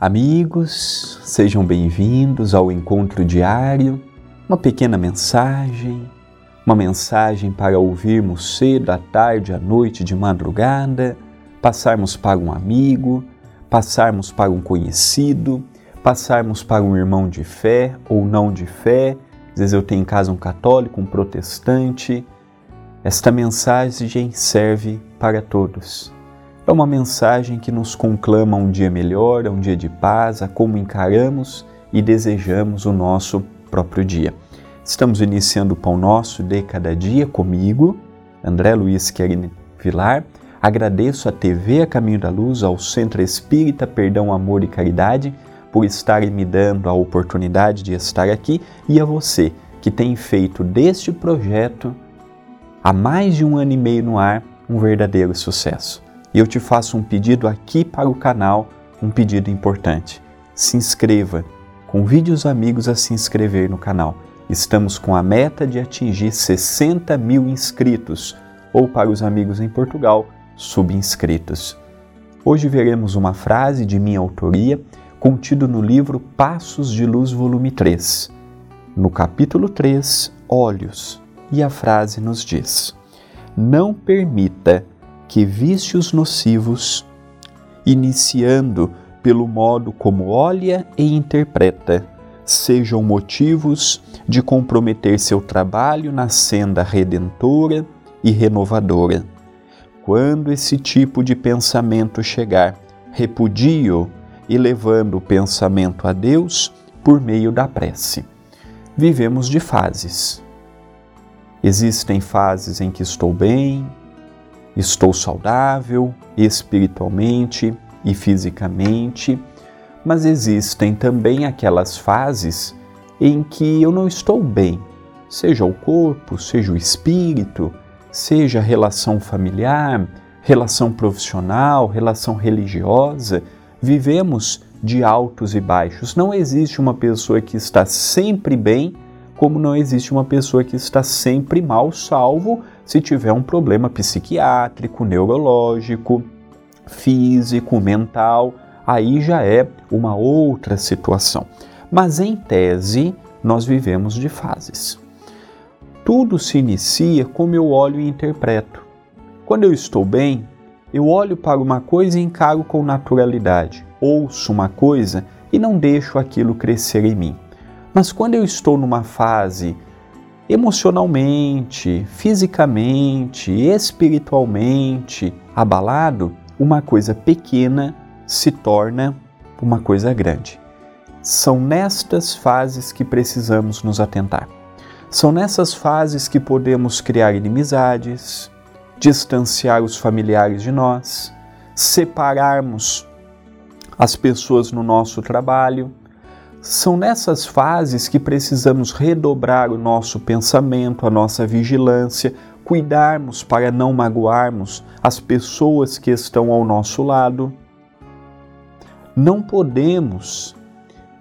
Amigos, sejam bem-vindos ao encontro diário. Uma pequena mensagem, uma mensagem para ouvirmos cedo, à tarde, à noite, de madrugada, passarmos para um amigo, passarmos para um conhecido, passarmos para um irmão de fé ou não de fé. Às vezes eu tenho em casa um católico, um protestante. Esta mensagem serve para todos é uma mensagem que nos conclama um dia melhor, um dia de paz, a como encaramos e desejamos o nosso próprio dia. Estamos iniciando o Pão Nosso de Cada Dia comigo, André Luiz Querini Vilar. Agradeço à TV A Caminho da Luz, ao Centro Espírita Perdão, Amor e Caridade por estarem me dando a oportunidade de estar aqui e a você que tem feito deste projeto, há mais de um ano e meio no ar, um verdadeiro sucesso. E eu te faço um pedido aqui para o canal, um pedido importante. Se inscreva, convide os amigos a se inscrever no canal. Estamos com a meta de atingir 60 mil inscritos, ou para os amigos em Portugal, subinscritos. Hoje veremos uma frase de minha autoria, contido no livro Passos de Luz, volume 3. No capítulo 3, Olhos, e a frase nos diz: Não permita que vícios nocivos, iniciando pelo modo como olha e interpreta, sejam motivos de comprometer seu trabalho na senda redentora e renovadora. Quando esse tipo de pensamento chegar, repudio elevando o pensamento a Deus por meio da prece. Vivemos de fases. Existem fases em que estou bem, Estou saudável espiritualmente e fisicamente, mas existem também aquelas fases em que eu não estou bem, seja o corpo, seja o espírito, seja a relação familiar, relação profissional, relação religiosa. Vivemos de altos e baixos. Não existe uma pessoa que está sempre bem, como não existe uma pessoa que está sempre mal, salvo se tiver um problema psiquiátrico, neurológico, físico, mental, aí já é uma outra situação. Mas em tese, nós vivemos de fases. Tudo se inicia como eu olho e interpreto. Quando eu estou bem, eu olho para uma coisa e encaro com naturalidade. Ouço uma coisa e não deixo aquilo crescer em mim. Mas quando eu estou numa fase emocionalmente, fisicamente, espiritualmente abalado, uma coisa pequena se torna uma coisa grande. São nestas fases que precisamos nos atentar. São nessas fases que podemos criar inimizades, distanciar os familiares de nós, separarmos as pessoas no nosso trabalho, são nessas fases que precisamos redobrar o nosso pensamento, a nossa vigilância, cuidarmos para não magoarmos as pessoas que estão ao nosso lado. Não podemos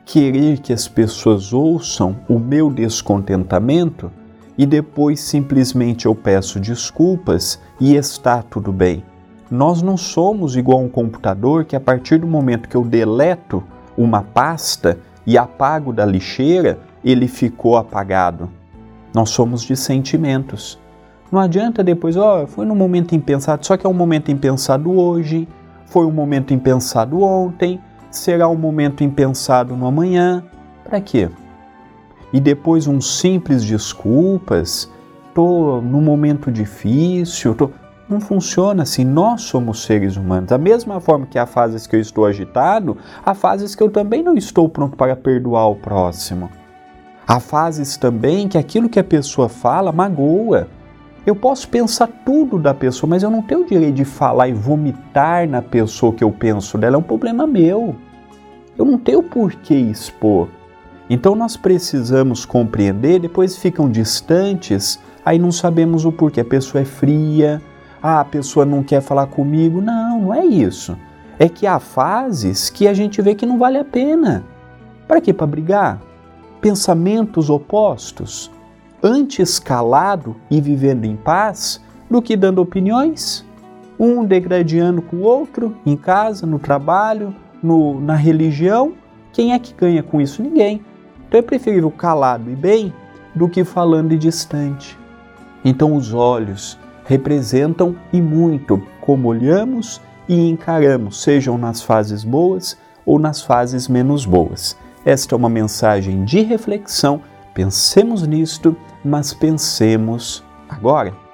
querer que as pessoas ouçam o meu descontentamento e depois simplesmente eu peço desculpas e está tudo bem. Nós não somos igual a um computador que a partir do momento que eu deleto uma pasta, e apago da lixeira, ele ficou apagado. Nós somos de sentimentos. Não adianta depois, ó, oh, foi num momento impensado, só que é um momento impensado hoje, foi um momento impensado ontem, será um momento impensado no amanhã. Para quê? E depois um simples desculpas, tô num momento difícil, tô não funciona assim. Nós somos seres humanos. Da mesma forma que há fases que eu estou agitado, há fases que eu também não estou pronto para perdoar o próximo. Há fases também que aquilo que a pessoa fala magoa. Eu posso pensar tudo da pessoa, mas eu não tenho o direito de falar e vomitar na pessoa que eu penso dela. É um problema meu. Eu não tenho por que expor. Então nós precisamos compreender, depois ficam distantes, aí não sabemos o porquê. A pessoa é fria, ah, a pessoa não quer falar comigo. Não, não é isso. É que há fases que a gente vê que não vale a pena. Para quê? Para brigar? Pensamentos opostos, antes calado e vivendo em paz, do que dando opiniões, um degradando com o outro, em casa, no trabalho, no, na religião, quem é que ganha com isso? Ninguém. Então é preferível calado e bem do que falando e distante. Então os olhos representam e muito como olhamos e encaramos, sejam nas fases boas ou nas fases menos boas. Esta é uma mensagem de reflexão. Pensemos nisto, mas pensemos agora.